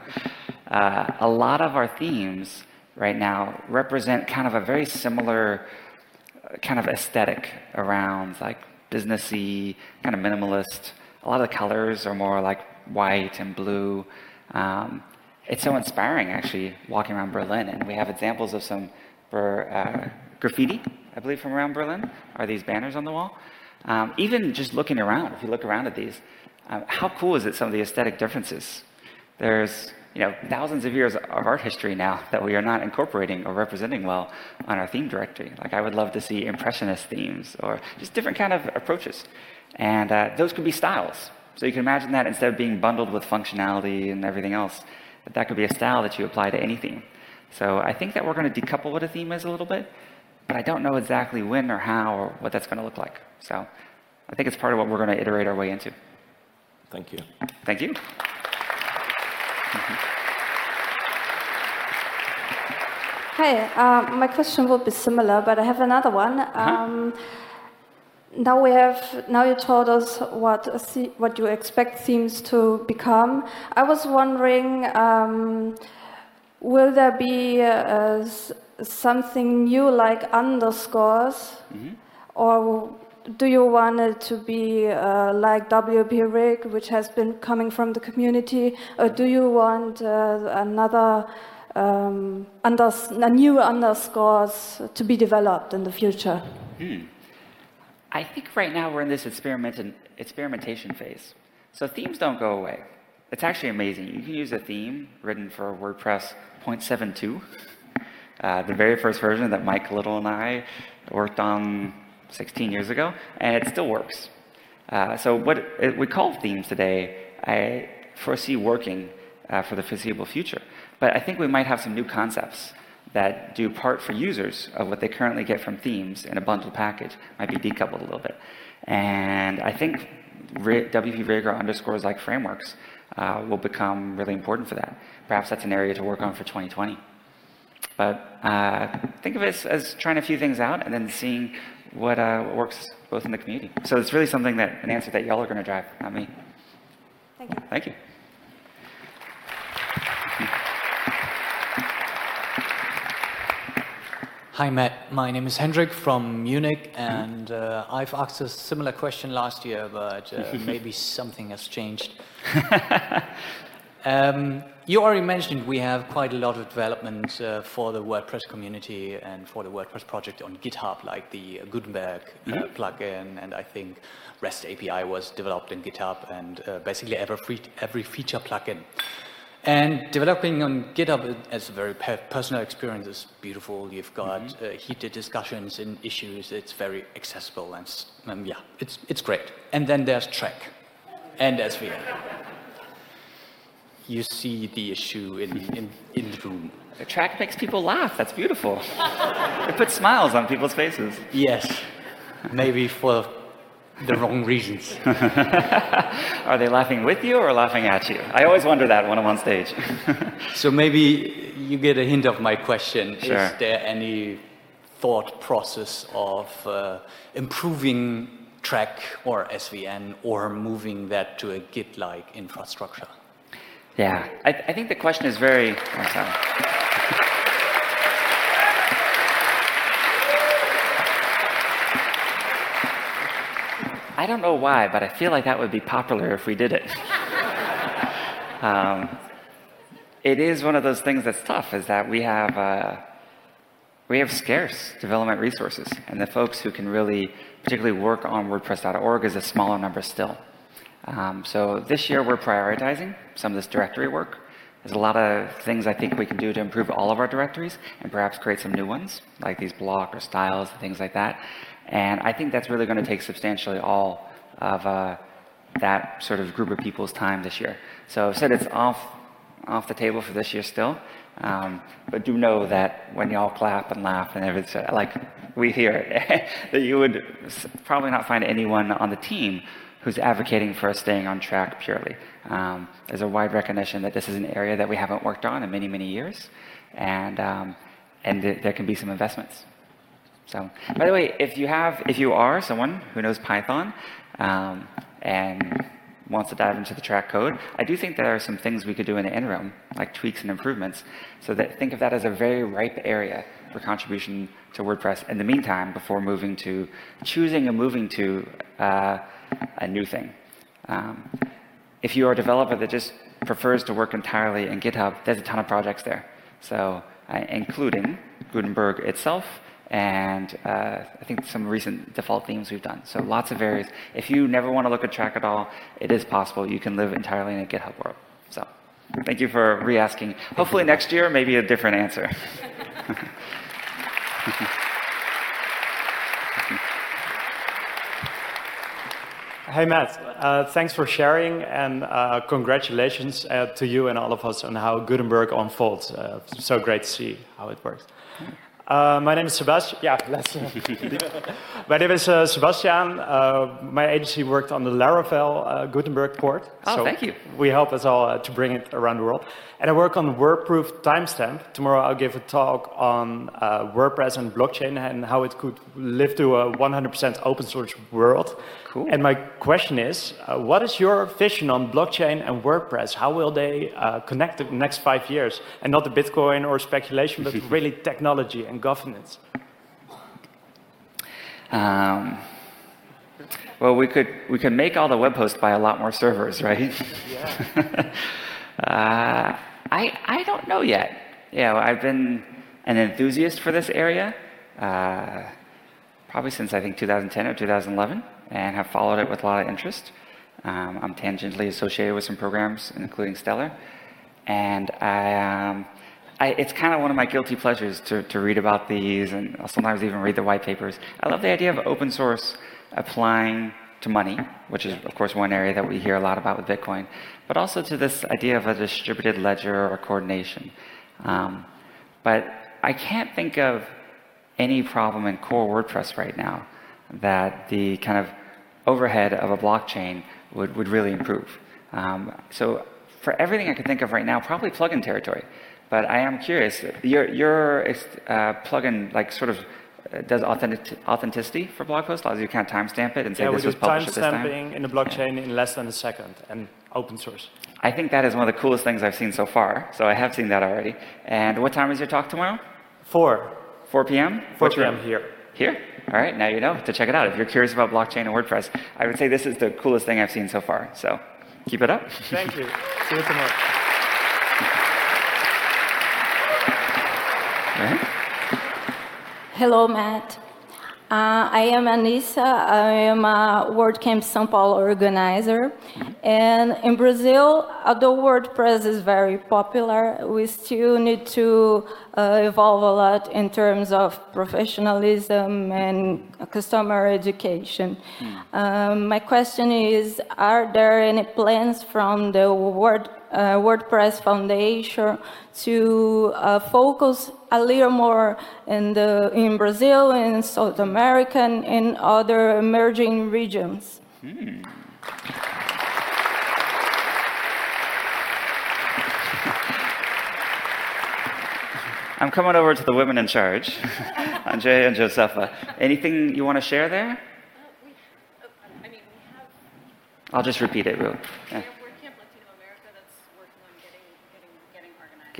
uh, a lot of our themes right now represent kind of a very similar uh, kind of aesthetic around like businessy, kind of minimalist. A lot of the colors are more like white and blue. Um, it's so inspiring actually walking around Berlin, and we have examples of some uh, graffiti, I believe, from around Berlin. Are these banners on the wall? Um, even just looking around, if you look around at these, um, how cool is it some of the aesthetic differences? There's you know thousands of years of art history now that we are not incorporating or representing well on our theme directory. Like I would love to see impressionist themes or just different kind of approaches, and uh, those could be styles. So you can imagine that instead of being bundled with functionality and everything else, that that could be a style that you apply to any theme. So I think that we're going to decouple what a theme is a little bit, but I don't know exactly when or how or what that's going to look like. So I think it's part of what we're going to iterate our way into. Thank you. Thank you. Hi, uh, my question would be similar, but I have another one. Uh-huh. Um, now we have now you told us what what you expect themes to become. I was wondering, um, will there be uh, something new like underscores, mm -hmm. or do you want it to be uh, like WP rig, which has been coming from the community, or do you want uh, another um, unders new underscores to be developed in the future? Hmm. I think right now we're in this experiment- experimentation phase. So themes don't go away. It's actually amazing. You can use a theme written for WordPress 0.72, uh, the very first version that Mike Little and I worked on 16 years ago, and it still works. Uh, so what we call themes today, I foresee working uh, for the foreseeable future. But I think we might have some new concepts that do part for users of what they currently get from themes in a bundled package, might be decoupled a little bit. And I think WP Rig or underscores like frameworks uh, will become really important for that. Perhaps that's an area to work on for 2020. But uh, think of it as, as, trying a few things out and then seeing what, uh, works both in the community. So it's really something that, an answer that y'all are going to drive, not me. Thank you. Thank you. Hi, Matt. My name is Hendrik from Munich, and uh, I've asked a similar question last year, but uh, maybe something has changed. Um, you already mentioned we have quite a lot of development uh, for the WordPress community and for the WordPress project on GitHub, like the Gutenberg uh, mm -hmm. plugin, and I think REST API was developed in GitHub, and uh, basically every, every feature plugin. And developing on GitHub as a very personal experience is beautiful. You've got mm -hmm. heated discussions and issues. It's very accessible, and um, yeah, it's, it's great. And then there's Trac and SVN you see the issue in, in, in the room. The Trac makes people laugh. That's beautiful. it puts smiles on people's faces. Yes, maybe for the wrong reasons. Are they laughing with you or laughing at you? I always wonder that when I'm on stage. so maybe you get a hint of my question. Sure. Is there any thought process of uh, improving Trac or SVN or moving that to a Git-like infrastructure? Yeah, I, I think the question is very. Oh. I don't know why, but I feel like that would be popular if we did it. um, it is one of those things that's tough, is that we have uh, we have scarce development resources, and the folks who can really, particularly work on WordPress.org, is a smaller number still. Um, so this year we're prioritizing some of this directory work. There's a lot of things I think we can do to improve all of our directories and perhaps create some new ones, like these block or styles and things like that. And I think that's really going to take substantially all of uh, that sort of group of people's time this year. So I've said it's off, off the table for this year still. Um, but do know that when y'all clap and laugh and everything, like we hear it, that you would probably not find anyone on the team who's advocating for us staying on Trac purely. Um, there's a wide recognition that this is an area that we haven't worked on in many, many years, and um, and th there can be some investments. So, by the way, if you have, if you are someone who knows Python um, and wants to dive into the Trac code, I do think there are some things we could do in the interim, like tweaks and improvements. So that think of that as a very ripe area for contribution to WordPress in the meantime before moving to choosing and moving to uh, a new thing. Um, if you are a developer that just prefers to work entirely in GitHub, there's a ton of projects there. So, uh, including Gutenberg itself, and uh, I think some recent default themes we've done. So lots of areas. If you never want to look at Trac at all, it is possible. You can live entirely in a GitHub world. So thank you for re-asking. Hopefully next year, maybe a different answer. Hey, Matt. Uh, thanks for sharing and uh, congratulations uh, to you and all of us on how Gutenberg unfolds. Uh, so great to see how it works. Uh, my name is Sebastian. Yeah, let's. my name is uh, Sebastian. Uh, my agency worked on the Laravel uh, Gutenberg port. Oh, so thank you. We help us all uh, to bring it around the world. And I work on WordProof timestamp. Tomorrow I'll give a talk on uh, WordPress and blockchain and how it could live to a 100% open source world. Cool. And my question is, uh, what is your vision on blockchain and WordPress? How will they uh, connect in the next five years? And not the Bitcoin or speculation, but really technology and governance. Um, well, we could we could make all the web hosts by a lot more servers, right? Yeah. uh, I, I don't know yet. Yeah, well, I've been an enthusiast for this area uh, probably since I think 2010 or 2011 and have followed it with a lot of interest. Um, I'm tangentially associated with some programs, including Stellar. And I, um, I, it's kind of one of my guilty pleasures to, to read about these and I'll sometimes even read the white papers. I love the idea of open source applying to money, which is, of course, one area that we hear a lot about with Bitcoin, but also to this idea of a distributed ledger or coordination. Um, but I can't think of any problem in core WordPress right now that the kind of overhead of a blockchain would, would really improve. Um, so for everything I can think of right now, probably plugin territory. But I am curious, your, your uh, plugin like sort of Uh, does authentic, authenticity for blog posts? Allows you to kind of timestamp it and say yeah, this was published at this time? timestamping in the blockchain in less than a second and open source. I think that is one of the coolest things I've seen so far. So I have seen that already. And what time is your talk tomorrow? 4. 4 p.m.? 4 Which p.m. room? here. Here? All right, now you know to check it out. If you're curious about blockchain and WordPress, I would say this is the coolest thing I've seen so far. So keep it up. Thank you. See you tomorrow. Hello, Matt. Uh, I am Anissa. I am a WordCamp São Paulo organizer. And in Brazil, although WordPress is very popular, we still need to uh, evolve a lot in terms of professionalism and customer education. Um, my question is, are there any plans from the Word, Uh, WordPress Foundation to uh, focus a little more in, the, in Brazil, in South America, and in other emerging regions? Hmm. I'm coming over to the women in charge, Andrea and Josepha. Anything you want to share there? I'll just repeat it real. Yeah.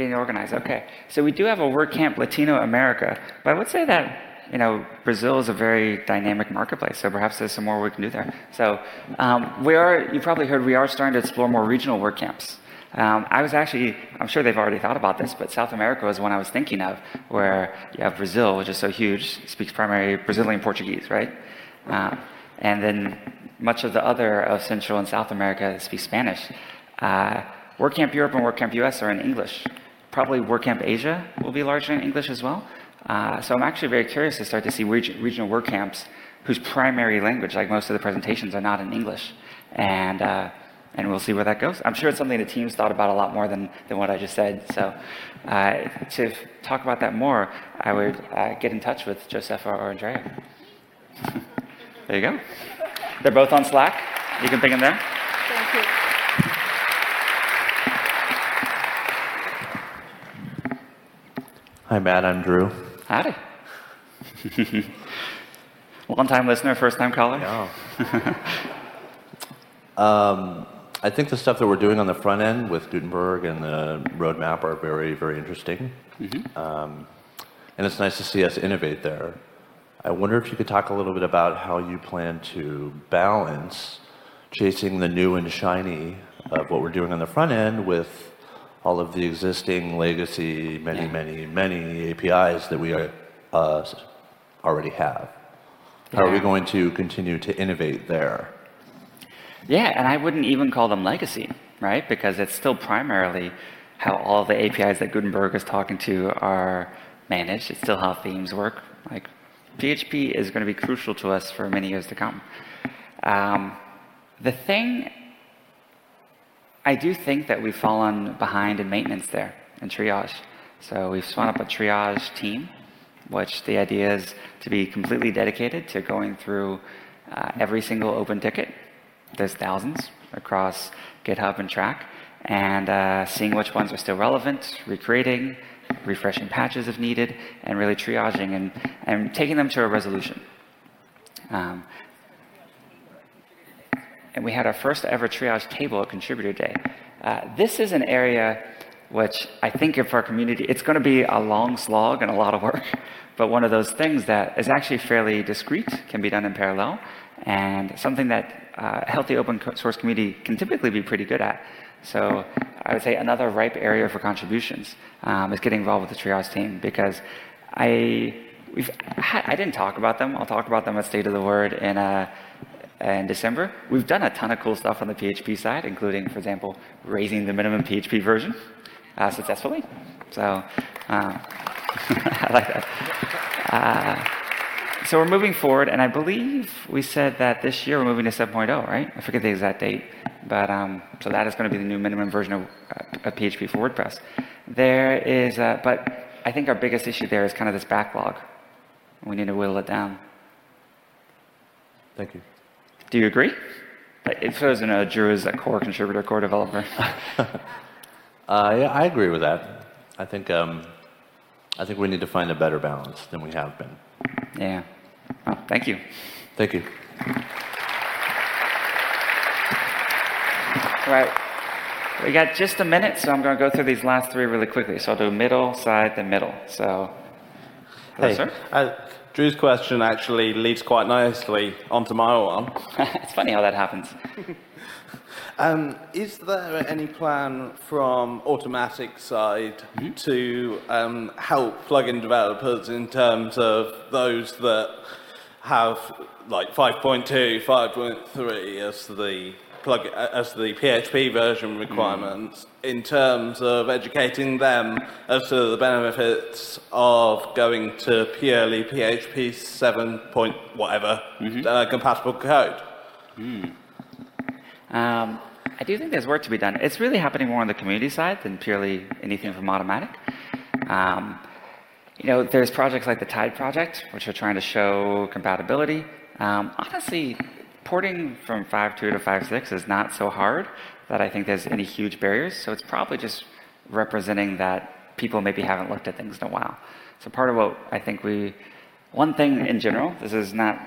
Getting organized, okay. So we do have a WordCamp Latino America, but I would say that you know Brazil is a very dynamic marketplace, so perhaps there's some more we can do there. So um, we are, you probably heard, we are starting to explore more regional WordCamps. Um, I was actually, I'm sure they've already thought about this, but South America was one I was thinking of, where you have Brazil, which is so huge, speaks primarily Brazilian Portuguese, right? Uh, and then much of the other of Central and South America speak Spanish. Uh, WordCamp Europe and WordCamp US are in English. Probably WordCamp Asia will be largely in English as well. Uh, so I'm actually very curious to start to see reg- regional WordCamps whose primary language, like most of the presentations, are not in English. And, uh, and we'll see where that goes. I'm sure it's something the team's thought about a lot more than, than what I just said. So uh, to talk about that more, I would uh, get in touch with Josepha or Andrea. there you go. They're both on Slack. You can ping them there. Thank you. Hi, Matt. I'm Drew. Howdy. One time listener, first time caller? Um, I think the stuff that we're doing on the front end with Gutenberg and the roadmap are very, very interesting. Um, and it's nice to see us innovate there. I wonder if you could talk a little bit about how you plan to balance chasing the new and shiny of what we're doing on the front end with all of the existing legacy, many, many, many APIs that we are, uh, already have. How are we going to continue to innovate there? Yeah, and I wouldn't even call them legacy, right? Because it's still primarily how all the APIs that Gutenberg is talking to are managed. It's still how themes work. Like PHP is going to be crucial to us for many years to come. Um, the thing, I do think that we've fallen behind in maintenance there, in triage. So we've spun up a triage team which the idea is to be completely dedicated to going through uh, every single open ticket. There's thousands across GitHub and Trac, and uh, seeing which ones are still relevant, recreating, refreshing patches if needed, and really triaging and, and taking them to a resolution. Um, and we had our first ever triage table at Contributor Day. Uh, this is an area which I think if our community, it's going to be a long slog and a lot of work, but one of those things that is actually fairly discrete, can be done in parallel, and something that uh, a healthy open source community can typically be pretty good at. So I would say another ripe area for contributions um, is getting involved with the triage team because I, we've, I didn't talk about them. I'll talk about them at State of the Word in, uh, in December. We've done a ton of cool stuff on the PHP side, including, for example, raising the minimum PHP version uh, successfully. So um, I like that. Uh, so we're moving forward, and I believe we said that this year we're moving to 7.0, right? I forget the exact date, but um, so that is going to be the new minimum version of, uh, of PHP for WordPress. There is, uh, but I think our biggest issue there is kind of this backlog. We need to whittle it down. Thank you. Do you agree? It shows, you know, Drew is a core contributor, core developer. Uh, yeah, I agree with that. I think um, I think we need to find a better balance than we have been. Yeah. Well, thank you. Thank you. All right. We got just a minute, so I'm going to go through these last three really quickly. So I'll do middle, side, then middle. So, hello, hey, sir. Uh, Drew's question actually leads quite nicely onto my one. it's funny how that happens. Um, is there any plan from Automattic side Mm-hmm. to um, help plugin developers in terms of those that have like 5.2, 5.3 as the plug as the PHP version requirements in terms of educating them as to the benefits of going to purely PHP 7 point whatever uh, compatible code? Um, I do think there's work to be done. It's really happening more on the community side than purely anything from Automattic. Um, you know, there's projects like the Tide project, which are trying to show compatibility. Um, honestly, porting from 5.2 to 5.6 is not so hard that I think there's any huge barriers. So it's probably just representing that people maybe haven't looked at things in a while. So part of what I think we, one thing in general, this is not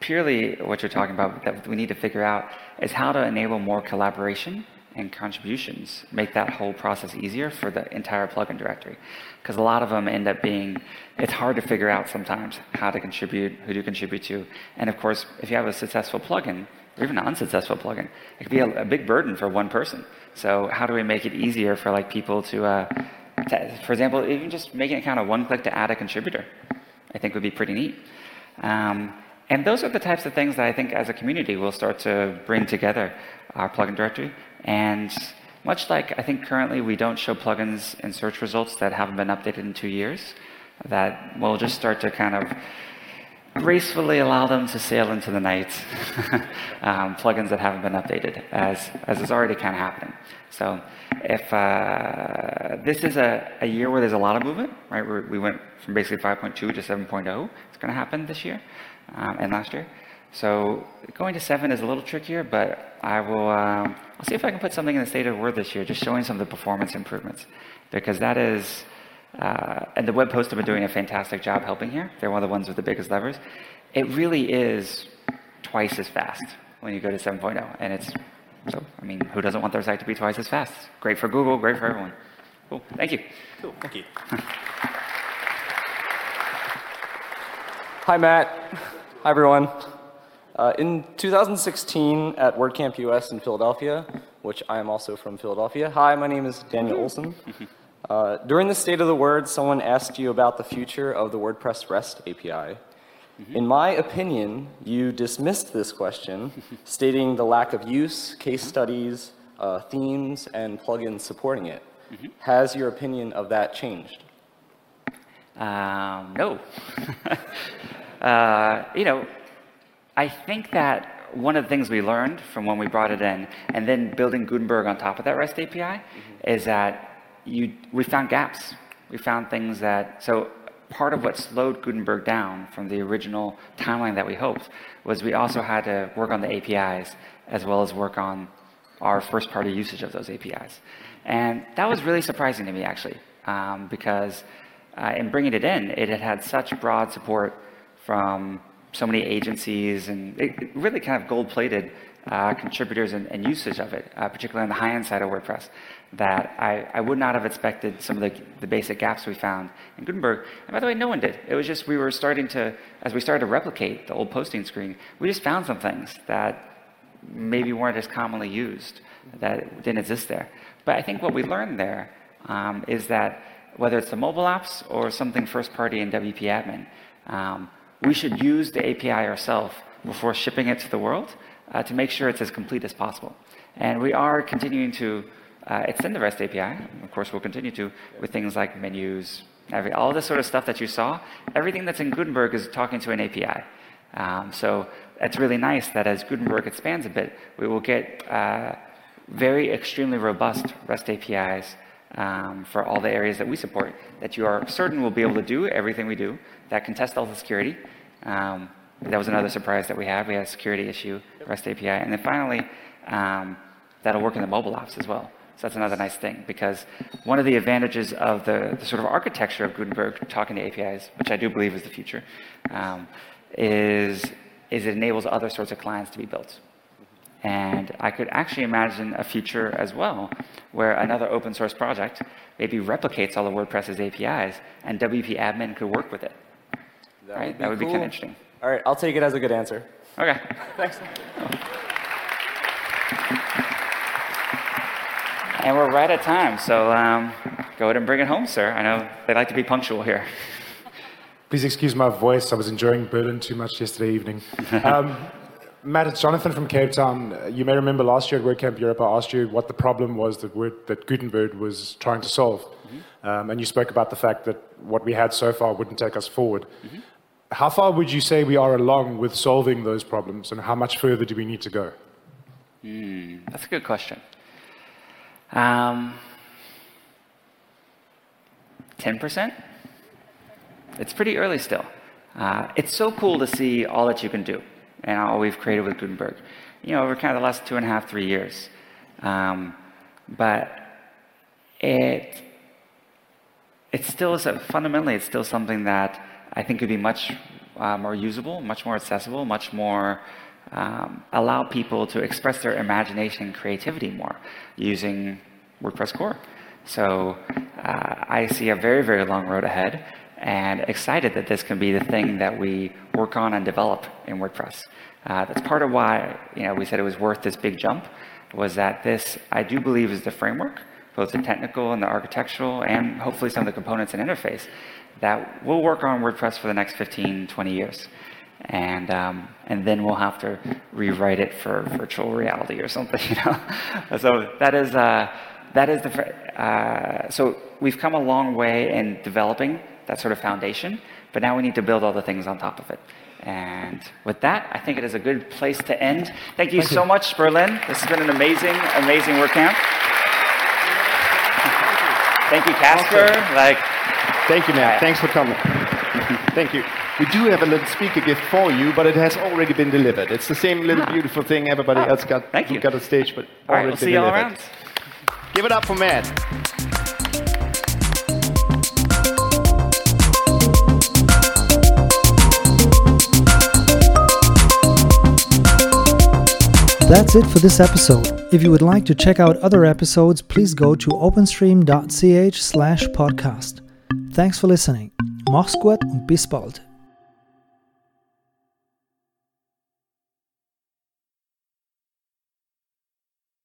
purely what you're talking about that we need to figure out is how to enable more collaboration and contributions, make that whole process easier for the entire plugin directory. Because a lot of them end up being, it's hard to figure out sometimes how to contribute, who to contribute to. And of course, if you have a successful plugin, or even an unsuccessful plugin, it could be a, a big burden for one person. So how do we make it easier for like people to, uh, to for example, even just making it kind of one click to add a contributor, I think would be pretty neat. Um, and those are the types of things that I think as a community we'll start to bring together our plugin directory. And much like I think currently we don't show plugins in search results that haven't been updated in two years, that we'll just start to kind of gracefully allow them to sail into the night, um, plugins that haven't been updated, as, as is already kind of happening. So if uh, this is a, a year where there's a lot of movement, right? We're, we went from basically 5.2 to 7.0. It's going to happen this year um, and last year. So going to seven is a little trickier, but I will. Um, I'll see if I can put something in the state of the word this year, just showing some of the performance improvements, because that is. Uh, and the web hosts have been doing a fantastic job helping here. They're one of the ones with the biggest levers. It really is twice as fast when you go to 7.0, and it's so. I mean, who doesn't want their site to be twice as fast? Great for Google, great for everyone. Cool. Thank you. Cool. Thank you. Hi, Matt. Hi, everyone. Uh, in 2016 at WordCamp US in Philadelphia, which I am also from Philadelphia. Hi, my name is Daniel Olson. Uh, during the State of the Word, someone asked you about the future of the WordPress REST API. In my opinion, you dismissed this question, stating the lack of use, case studies, uh, themes, and plugins supporting it. Has your opinion of that changed? Um, no. uh, you know, I think that one of the things we learned from when we brought it in, and then building Gutenberg on top of that REST API, is that you we found gaps. We found things that so part of what slowed Gutenberg down from the original timeline that we hoped was we also had to work on the APIs as well as work on our first party usage of those APIs. And that was really surprising to me, actually, um, because uh, in bringing it in, it had had such broad support from so many agencies and it, really kind of gold plated uh, contributors and, and, usage of it, uh, particularly on the high end side of WordPress, that I, I would not have expected some of the, the basic gaps we found in Gutenberg. And by the way, no one did. It was just we were starting to, as we started to replicate the old posting screen, we just found some things that maybe weren't as commonly used, that didn't exist there. But I think what we learned there um, is that whether it's the mobile apps or something first party in WP admin, um, we should use the API ourselves before shipping it to the world uh, to make sure it's as complete as possible. And we are continuing to uh, extend the REST API. Of course, we'll continue to with things like menus, every, all this sort of stuff that you saw. Everything that's in Gutenberg is talking to an API. Um, so it's really nice that as Gutenberg expands a bit, we will get uh, very extremely robust REST APIs um, for all the areas that we support that you are certain will be able to do everything we do that can test all the security. Um, that was another surprise that we had. We had a security issue, REST API. And then finally, um, that'll work in the mobile apps as well. So that's another nice thing because one of the advantages of the, the sort of architecture of Gutenberg talking to APIs, which I do believe is the future, um, is, is it enables other sorts of clients to be built. And I could actually imagine a future as well where another open source project maybe replicates all of WordPress's APIs and WP admin could work with it. That right? Would that would cool. be kind of interesting. All right, I'll take it as a good answer. Okay. Thanks. And we're right at time, so um, go ahead and bring it home, sir. I know they like to be punctual here. Please excuse my voice. I was enjoying Berlin too much yesterday evening. Um, Matt, it's Jonathan from Cape Town. You may remember last year at WordCamp Europe, I asked you what the problem was that, Word, that Gutenberg was trying to solve. Mm-hmm. Um, and you spoke about the fact that what we had so far wouldn't take us forward. Mm-hmm. How far would you say we are along with solving those problems, and how much further do we need to go? Mm, that's a good question. Um, 10%? It's pretty early still. Uh, it's so cool to see all that you can do and all we've created with Gutenberg, you know, over kind of the last two and a half, three years. Um, but it, it still is, a, fundamentally, it's still something that I think it could be much uh, more usable, much more accessible, much more um, allow people to express their imagination and creativity more using WordPress core. So uh, I see a very, very long road ahead and excited that this can be the thing that we work on and develop in WordPress. Uh, that's part of why you know we said it was worth this big jump. Was that this I do believe is the framework, both the technical and the architectural, and hopefully some of the components and interface that we'll work on WordPress for the next 15, 20 years. And, um, and then we'll have to rewrite it for virtual reality or something, you know. so that is, uh, that is the, uh, so we've come a long way in developing that sort of foundation, but now we need to build all the things on top of it. And with that, I think it is a good place to end. Thank you Thank so you. much, Berlin. This has been an amazing, amazing WordCamp. Thank you, Casper. Like, thank you, Matt. Thanks for coming. Thank you. We do have a little speaker gift for you, but it has already been delivered. It's the same little ah. beautiful thing everybody oh, else got. Thank you. Got a stage, but all right, we'll see you all around. Give it up for Matt. That's it for this episode. If you would like to check out other episodes, please go to openstream.ch slash podcast. Thanks for listening. Mach's gut und bis bald.